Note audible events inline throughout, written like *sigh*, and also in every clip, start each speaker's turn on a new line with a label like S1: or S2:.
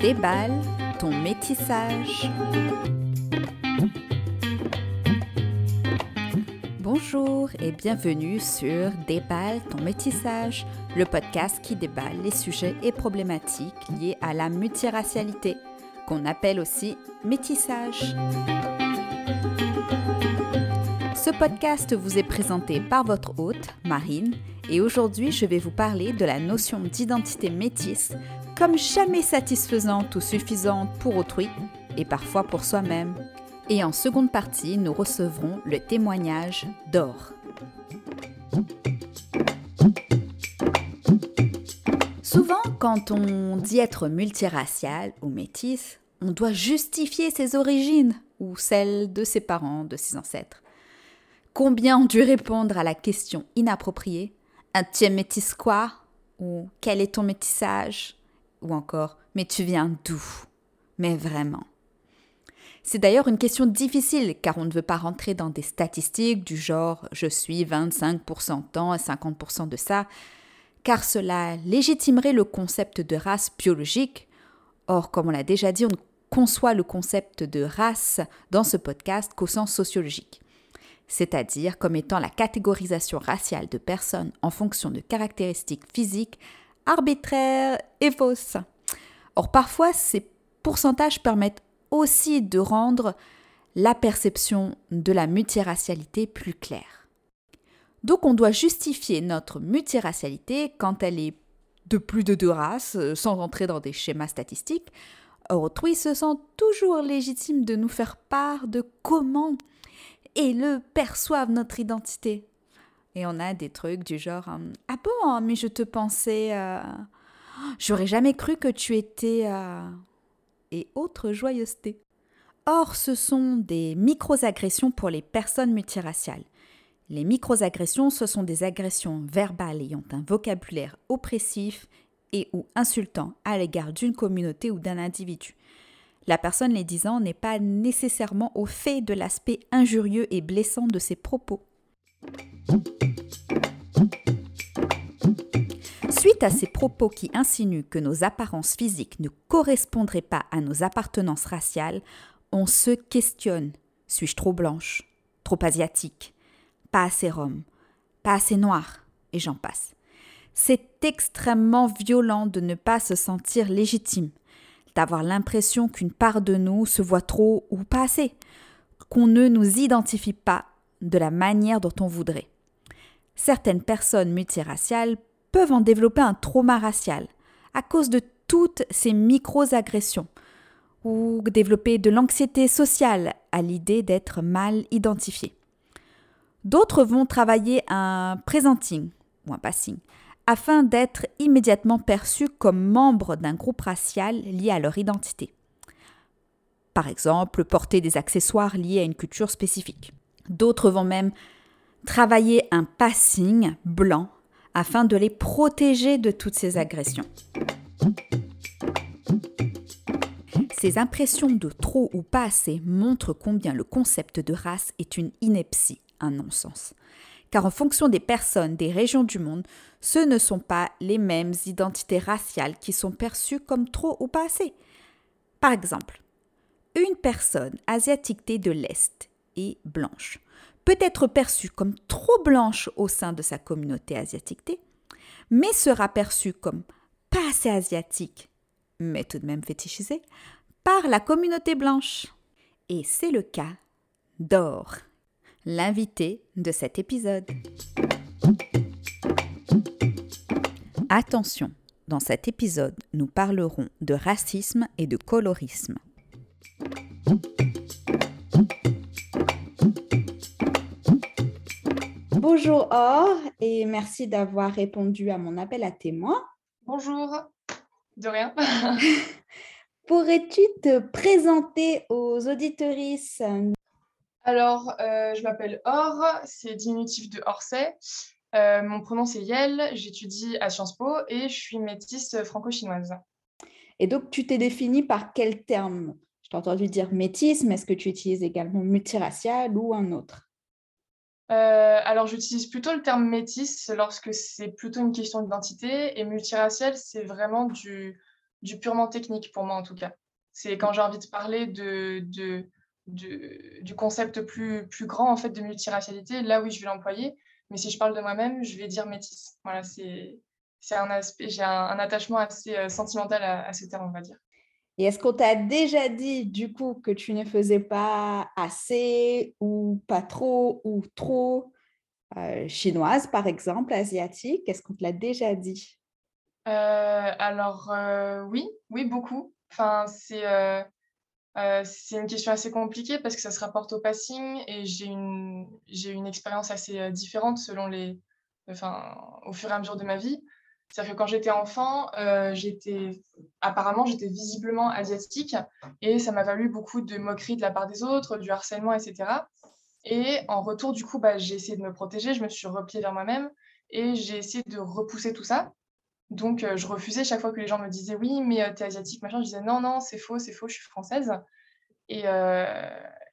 S1: Déballe ton métissage. Bonjour et bienvenue sur Déballe ton métissage, le podcast qui déballe les sujets et problématiques liés à la multiracialité, qu'on appelle aussi métissage. Ce podcast vous est présenté par votre hôte, Marine, et aujourd'hui je vais vous parler de la notion d'identité métisse comme jamais satisfaisante ou suffisante pour autrui et parfois pour soi-même. Et en seconde partie, nous recevrons le témoignage d'Or. Souvent, quand on dit être multiracial ou métisse, on doit justifier ses origines ou celles de ses parents, de ses ancêtres. Combien ont dû répondre à la question inappropriée Un tu es métisse quoi Ou quel est ton métissage ou encore Mais tu viens d'où? Mais vraiment. C'est d'ailleurs une question difficile car on ne veut pas rentrer dans des statistiques du genre je suis 25% temps et 50% de ça, car cela légitimerait le concept de race biologique. Or, comme on l'a déjà dit, on conçoit le concept de race dans ce podcast qu'au sens sociologique, c'est-à-dire comme étant la catégorisation raciale de personnes en fonction de caractéristiques physiques arbitraire et fausse. Or, parfois, ces pourcentages permettent aussi de rendre la perception de la multiracialité plus claire. Donc, on doit justifier notre multiracialité quand elle est de plus de deux races, euh, sans rentrer dans des schémas statistiques. Autrui se sent toujours légitime de nous faire part de comment et le perçoivent notre identité. Et on a des trucs du genre euh, Ah bon, mais je te pensais. Euh, j'aurais jamais cru que tu étais. Euh, et autres joyeusetés. Or, ce sont des micro-agressions pour les personnes multiraciales. Les micro-agressions, ce sont des agressions verbales ayant un vocabulaire oppressif et ou insultant à l'égard d'une communauté ou d'un individu. La personne les disant n'est pas nécessairement au fait de l'aspect injurieux et blessant de ses propos. Suite à ces propos qui insinuent que nos apparences physiques ne correspondraient pas à nos appartenances raciales, on se questionne. Suis-je trop blanche Trop asiatique Pas assez rome Pas assez noire Et j'en passe. C'est extrêmement violent de ne pas se sentir légitime, d'avoir l'impression qu'une part de nous se voit trop ou pas assez, qu'on ne nous identifie pas de la manière dont on voudrait. Certaines personnes multiraciales peuvent en développer un trauma racial à cause de toutes ces micro-agressions ou développer de l'anxiété sociale à l'idée d'être mal identifié. D'autres vont travailler un presenting ou un passing afin d'être immédiatement perçus comme membres d'un groupe racial lié à leur identité. Par exemple, porter des accessoires liés à une culture spécifique. D'autres vont même travailler un passing blanc afin de les protéger de toutes ces agressions. Ces impressions de trop ou pas assez montrent combien le concept de race est une ineptie, un non-sens. Car en fonction des personnes, des régions du monde, ce ne sont pas les mêmes identités raciales qui sont perçues comme trop ou pas assez. Par exemple, une personne asiatique de l'Est et blanche peut être perçue comme trop blanche au sein de sa communauté asiatique, mais sera perçue comme pas assez asiatique, mais tout de même fétichisée, par la communauté blanche. Et c'est le cas d'Or, l'invité de cet épisode. Attention, dans cet épisode, nous parlerons de racisme et de colorisme. Bonjour Or et merci d'avoir répondu à mon appel à témoins.
S2: Bonjour, de rien. *laughs*
S1: Pourrais-tu te présenter aux auditorices
S2: Alors, euh, je m'appelle Or, c'est diminutif de Orsay. Euh, mon pronom c'est Yel, j'étudie à Sciences Po et je suis métisse franco-chinoise.
S1: Et donc, tu t'es définie par quel terme? Je t'ai entendu dire métisse, mais est-ce que tu utilises également multiracial ou un autre?
S2: Euh, alors, j'utilise plutôt le terme métis lorsque c'est plutôt une question d'identité et multiracial, c'est vraiment du du purement technique pour moi en tout cas. C'est quand j'ai envie de parler de, de, du concept plus, plus grand en fait de multiracialité, là oui je vais l'employer. Mais si je parle de moi-même, je vais dire métisse. Voilà, c'est un aspect, j'ai un, attachement assez euh, sentimental à, à ce terme, on va dire.
S1: Et est-ce qu'on t'a déjà dit du coup que tu ne faisais pas assez ou pas trop ou trop euh, chinoise par exemple, asiatique? Est-ce qu'on te l'a déjà dit?
S2: Euh, Alors euh, oui, oui beaucoup. Enfin c'est c'est une question assez compliquée parce que ça se rapporte au passing et j'ai une expérience assez différente selon les enfin au fur et à mesure de ma vie. C'est-à-dire que quand j'étais enfant, euh, j'étais apparemment j'étais visiblement asiatique et ça m'a valu beaucoup de moqueries de la part des autres, du harcèlement, etc. Et en retour, du coup, bah, j'ai essayé de me protéger, je me suis repliée vers moi-même et j'ai essayé de repousser tout ça. Donc, euh, je refusais chaque fois que les gens me disaient oui, mais euh, t'es asiatique, machin. Je disais non, non, c'est faux, c'est faux, je suis française. Et,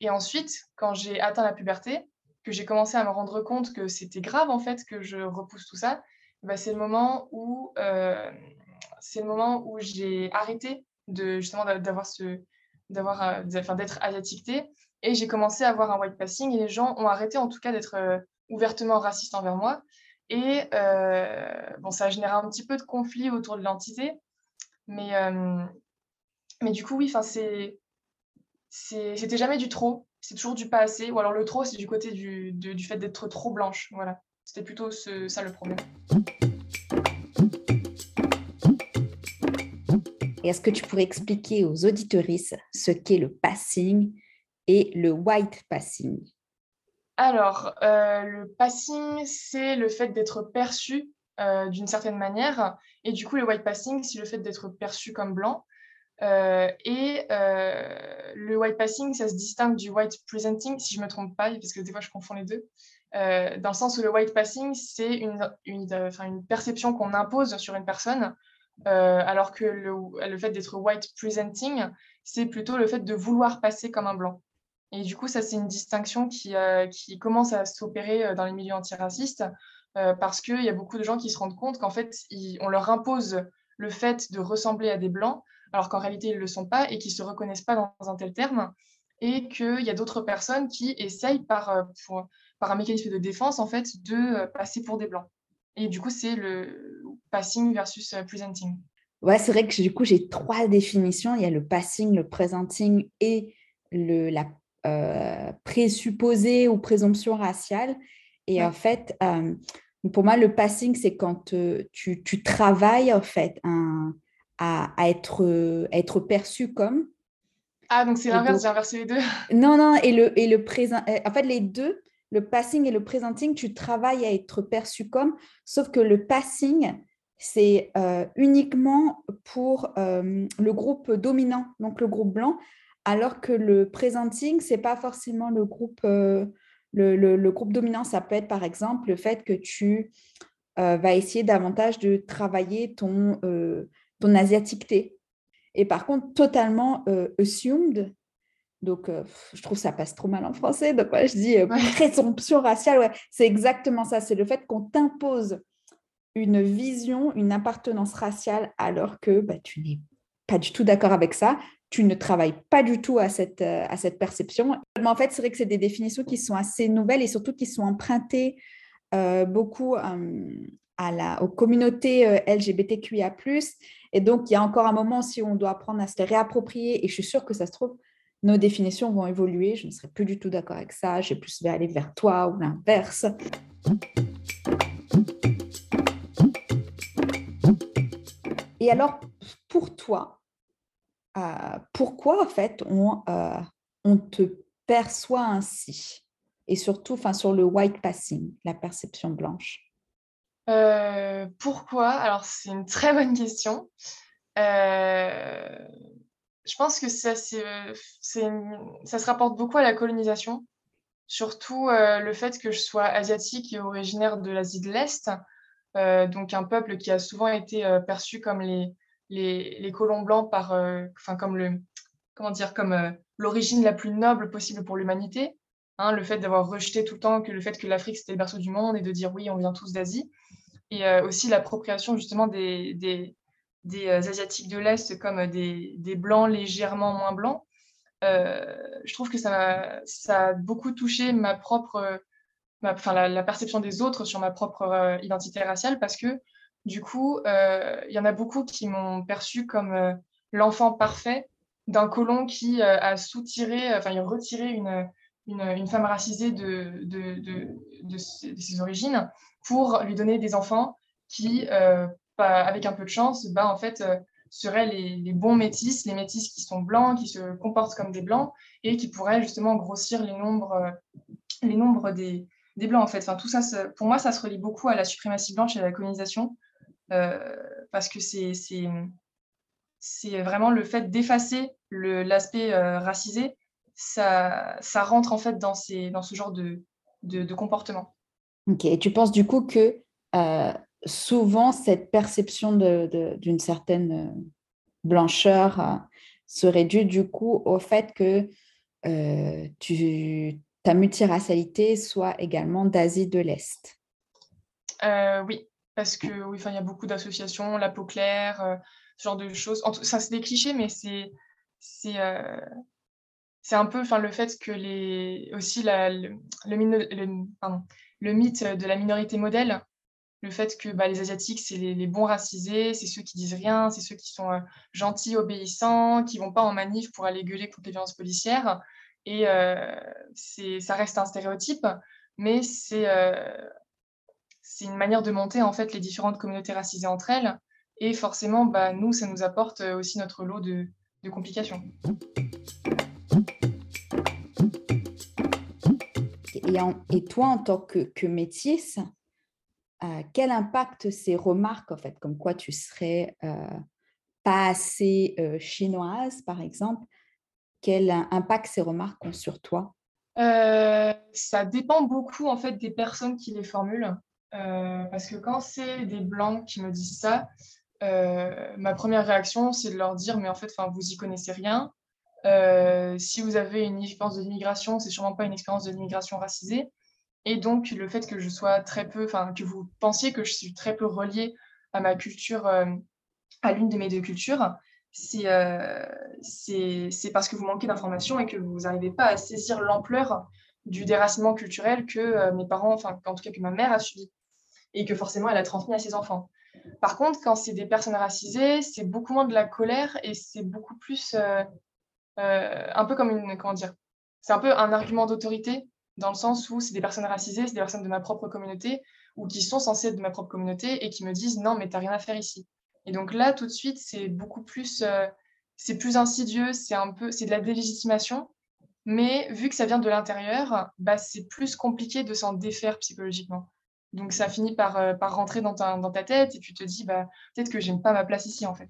S2: et ensuite, quand j'ai atteint la puberté, que j'ai commencé à me rendre compte que c'était grave en fait que je repousse tout ça, bah, c'est le moment où euh, c'est le moment où j'ai arrêté de justement d'avoir ce d'avoir euh, d'être asiatiqueté et j'ai commencé à avoir un white passing et les gens ont arrêté en tout cas d'être euh, ouvertement racistes envers moi et bon ça a généré un petit peu de conflit autour de l'entité mais mais du coup oui c'est c'était jamais du trop. C'est toujours du pas assez. Ou alors le trop c'est du côté du, du fait d'être trop blanche voilà. C'était plutôt ça le problème.
S1: Est-ce que tu pourrais expliquer aux auditorices ce qu'est le passing et le white passing?
S2: Alors, euh, le passing, c'est le fait d'être perçu euh, d'une certaine manière. Et du coup, le white passing, c'est le fait d'être perçu comme blanc. Euh, et le white passing, ça se distingue du white presenting, si je ne me trompe pas, parce que des fois, je confonds les deux. Dans le sens où le white passing, c'est une, perception qu'on impose sur une personne, alors que le fait d'être white presenting, c'est plutôt le fait de vouloir passer comme un blanc. Et du coup, ça, c'est une distinction qui, qui commence à s'opérer dans les milieux antiracistes, parce qu'il y a beaucoup de gens qui se rendent compte qu'en fait, on leur impose le fait de ressembler à des blancs, alors qu'en réalité, ils ne le sont pas et qu'ils ne se reconnaissent pas dans un tel terme, et qu'il y a d'autres personnes qui essayent par, pour, par un mécanisme de défense, en fait, de euh, passer pour des blancs. Et du coup, c'est le passing versus euh, presenting.
S1: Ouais, c'est vrai que du coup, j'ai trois définitions. Il y a le passing, le presenting et le, la euh, présupposée ou présomption raciale. Et en fait, pour moi, le passing, c'est quand tu, tu, travailles en fait un, à, à, être, être perçu comme.
S2: Ah, donc c'est l'inverse, j'ai inversé les deux. *laughs*
S1: Non, non, et le, et le présent. En fait, les deux, le passing et le presenting, tu travailles à être perçu comme, sauf que le passing, c'est euh, uniquement pour euh, le groupe dominant, donc le groupe blanc, alors que le presenting, c'est pas forcément le groupe, euh, le, groupe dominant. Ça peut être par exemple le fait que tu vas essayer davantage de travailler ton, ton asiaticité. Et par contre, totalement assumed, donc, euh, je trouve ça passe trop mal en français. Donc, je dis euh, présomption raciale. Ouais, c'est exactement ça. C'est le fait qu'on t'impose une vision, une appartenance raciale, alors que bah, tu n'es pas du tout d'accord avec ça. Tu ne travailles pas du tout à cette, euh, à cette perception. Mais en fait, c'est vrai que c'est des définitions qui sont assez nouvelles et surtout qui sont empruntées beaucoup à la, aux communautés LGBTQIA. Et donc, il y a encore un moment si on doit apprendre à se réapproprier. Et je suis sûre que ça se trouve, nos définitions vont évoluer. Je ne serai plus du tout d'accord avec ça. Plus vais aller vers toi ou l'inverse. Et alors, pour toi, euh, pourquoi en fait on, euh, on te perçoit ainsi Et surtout, enfin, sur le white passing, la perception blanche?
S2: Euh, pourquoi? Alors, c'est une très bonne question je pense que ça, se rapporte beaucoup à la colonisation, surtout euh, le fait que je sois asiatique et originaire de l'Asie de l'Est, euh, donc un peuple qui a souvent été euh, perçu comme les, les, les colons blancs par, enfin comme le, comment dire, comme l'origine la plus noble possible pour l'humanité. Hein, le fait d'avoir rejeté tout le temps que le fait que l'Afrique c'était le berceau du monde et de dire oui, on vient tous d'Asie, et aussi l'appropriation justement des, des des Asiatiques de l'Est comme des, des, Blancs légèrement moins blancs, je trouve que ça, ça a beaucoup touché ma propre, la, la, perception des autres sur ma propre identité raciale parce que du coup, il y en a beaucoup qui m'ont perçu comme l'enfant parfait d'un colon qui a soutiré, enfin, retiré une, une, femme racisée de, de, ses origines pour lui donner des enfants qui, euh, avec un peu de chance, bah, en fait, euh, seraient les, les, bons métis, les métis qui sont blancs, qui se comportent comme des blancs et qui pourraient justement grossir les nombres, euh, les nombres des, des blancs. En fait. Enfin, tout ça, pour moi, ça se relie beaucoup à la suprématie blanche et à la colonisation parce que c'est c'est vraiment le fait d'effacer l'aspect racisé ça, ça rentre en fait dans, ces, dans ce genre de, de, comportement.
S1: Ok, et tu penses du coup que euh, souvent cette perception d'une certaine euh, blancheur euh, serait due du coup au fait que tu, ta multiracialité soit également d'Asie de l'Est?
S2: Oui, parce que oui, il y a beaucoup d'associations, la peau claire, ce genre de choses. ça, c'est des clichés, mais c'est c'est un peu enfin, le fait que les, aussi la, le, mythe de la minorité modèle, le fait que bah, les Asiatiques, c'est les, bons racisés, c'est ceux qui disent rien, c'est ceux qui sont euh, gentils, obéissants, qui vont pas en manif pour aller gueuler contre les violences policières. Et euh, ça reste un stéréotype, mais c'est euh, c'est une manière de monter en fait les différentes communautés racisées entre elles. Et forcément, bah, nous, ça nous apporte aussi notre lot de, de complications.
S1: Et, toi, en tant que, que métisse, euh, quel impact ces remarques, en fait, comme quoi tu serais euh, pas assez euh, chinoise, par exemple, quel impact ces remarques ont sur toi?
S2: Ça dépend beaucoup, en fait, des personnes qui les formulent. Parce que quand c'est des blancs qui me disent ça, ma première réaction, c'est de leur dire, mais en fait, vous y connaissez rien. Euh, si vous avez une expérience de l'immigration, c'est sûrement pas une expérience de l'immigration racisée. Et donc, le fait que je sois très peu, enfin, que vous pensiez que je suis très peu reliée à ma culture, euh, à l'une de mes deux cultures, euh, c'est parce que vous manquez d'informations et que vous n'arrivez pas à saisir l'ampleur du déracinement culturel que mes parents, enfin, en tout cas que ma mère a subi et que forcément elle a transmis à ses enfants. Par contre, quand c'est des personnes racisées, c'est beaucoup moins de la colère et c'est beaucoup plus euh, un peu comme une, comment dire, c'est un peu un argument d'autorité dans le sens où c'est des personnes racisées, c'est des personnes de ma propre communauté ou qui sont censées être de ma propre communauté et qui me disent non mais t'as rien à faire ici. Et donc là tout de suite c'est beaucoup plus, euh, c'est plus insidieux, c'est un peu, c'est de la délégitimation. Mais vu que ça vient de l'intérieur, bah, c'est plus compliqué de s'en défaire psychologiquement. Donc ça finit par, euh, par rentrer dans ta, dans ta tête et tu te dis bah, peut-être que j'aime pas ma place ici en fait.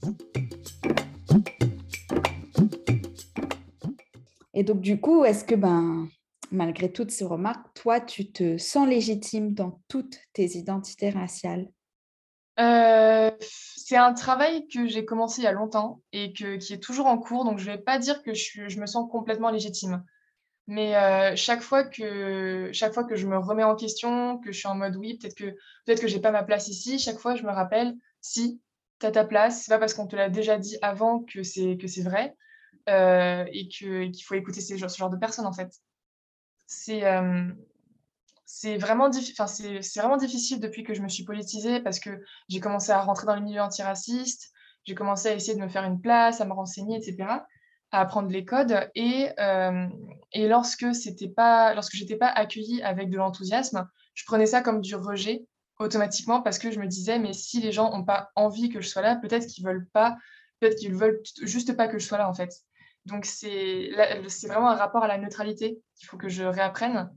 S1: Et donc, du coup, est-ce que, ben, malgré toutes ces remarques, toi, tu te sens légitime dans toutes tes identités raciales?
S2: Euh, C'est un travail que j'ai commencé il y a longtemps et que, qui est toujours en cours. Donc, je ne vais pas dire que je, je, me sens complètement légitime. Mais euh, chaque, fois que, chaque fois que je me remets en question, que je suis en mode oui, peut-être que, peut que je n'ai pas ma place ici, chaque fois, je me rappelle, si, tu as ta place, c'est pas parce qu'on te l'a déjà dit avant que c'est vrai. Euh, et qu'il faut écouter ce genre de personnes en fait. C'est euh, vraiment, c'est vraiment difficile depuis que je me suis politisée parce que j'ai commencé à rentrer dans le milieu antiraciste, j'ai commencé à essayer de me faire une place, à me renseigner, etc., à apprendre les codes. Et, euh, et lorsque c'était pas, lorsque j'étais pas accueillie avec de l'enthousiasme, je prenais ça comme du rejet automatiquement parce que je me disais, mais si les gens n'ont pas envie que je sois là, peut-être qu'ils veulent pas, peut-être qu'ils veulent juste pas que je sois là en fait. Donc, c'est vraiment un rapport à la neutralité qu'il faut que je réapprenne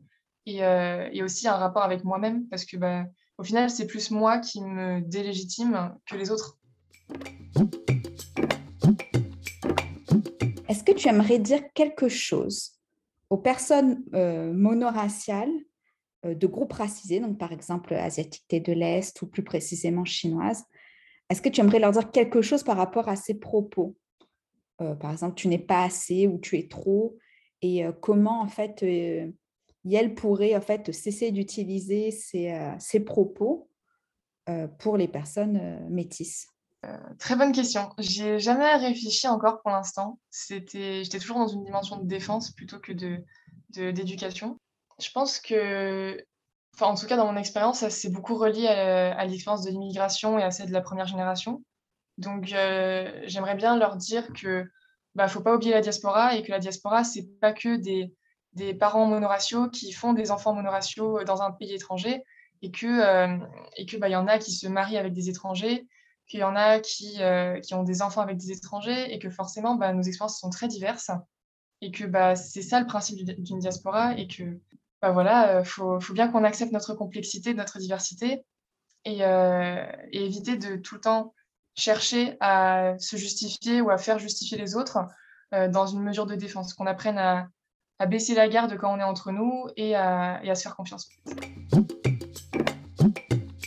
S2: et, euh, et aussi un rapport avec moi-même parce que, bah, au final, c'est plus moi qui me délégitime que les autres.
S1: Est-ce que tu aimerais dire quelque chose aux personnes euh, monoraciales euh, de groupes racisés, donc par exemple asiatiques de l'Est ou plus précisément chinoises? Est-ce que tu aimerais leur dire quelque chose par rapport à ces propos? Euh, par exemple, tu n'es pas assez ou tu es trop, et euh, comment en fait euh, Yel pourrait en fait cesser d'utiliser ces, ces, propos pour les personnes métisses?
S2: Très bonne question. J'ai jamais réfléchi encore pour l'instant. C'était j'étais toujours dans une dimension de défense plutôt que de d'éducation. Je pense que en tout cas, dans mon expérience, ça s'est beaucoup relié à l'expérience de l'immigration et à celle de la première génération. Donc j'aimerais bien leur dire que, bah, faut pas oublier la diaspora et que la diaspora, c'est pas que des des parents monoraciaux qui font des enfants monoraciaux, dans un pays étranger et que, et que, bah, y en a qui se marient avec des étrangers qu'il y en a qui, euh, qui ont des enfants avec des étrangers et que forcément, bah, nos expériences sont très diverses et que bah, c'est ça le principe d'une diaspora et que bah, voilà, euh, faut, faut bien qu'on accepte notre complexité, notre diversité et, euh, et, éviter de tout le temps chercher à se justifier ou à faire justifier les autres dans une mesure de défense, qu'on apprenne à, à, baisser la garde quand on est entre nous et à, et à se faire confiance.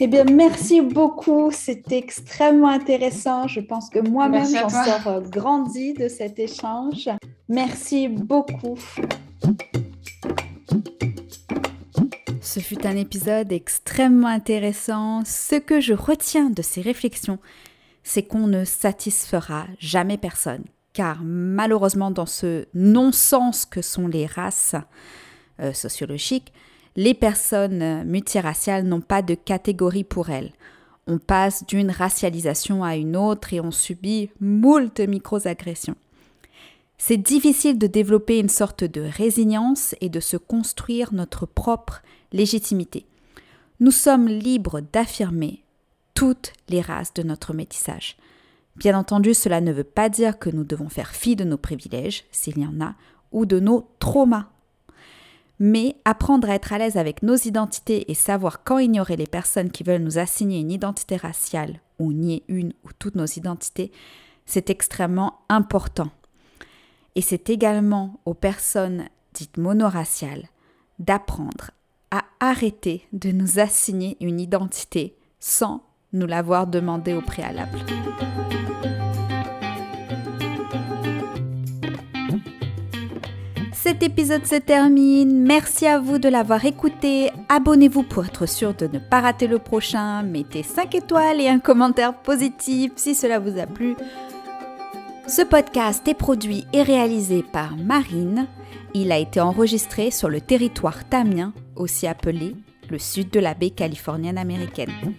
S1: Eh bien, merci beaucoup. C'était extrêmement intéressant. Je pense que moi-même, j'en sors euh, grandi de cet échange. Merci beaucoup. Ce fut un épisode extrêmement intéressant. Ce que je retiens de ces réflexions, c'est qu'on ne satisfera jamais personne. Car malheureusement, dans ce non-sens que sont les races euh, sociologiques, les personnes multiraciales n'ont pas de catégorie pour elles. On passe d'une racialisation à une autre et on subit moult micro-agressions. C'est difficile de développer une sorte de résilience et de se construire notre propre légitimité. Nous sommes libres d'affirmer toutes les races de notre métissage. Bien entendu, cela ne veut pas dire que nous devons faire fi de nos privilèges, s'il y en a, ou de nos traumas, mais apprendre à être à l'aise avec nos identités et savoir quand ignorer les personnes qui veulent nous assigner une identité raciale ou nier une ou toutes nos identités, c'est extrêmement important. Et c'est également aux personnes dites monoraciales d'apprendre à arrêter de nous assigner une identité sans nous l'avoir demandé au préalable. Cet épisode se termine. Merci à vous de l'avoir écouté. Abonnez-vous pour être sûr de ne pas rater le prochain. Mettez 5 étoiles et un commentaire positif si cela vous a plu. Ce podcast est produit et réalisé par Marine. Il a été enregistré sur le territoire tamien, aussi appelé le sud de la baie californienne américaine.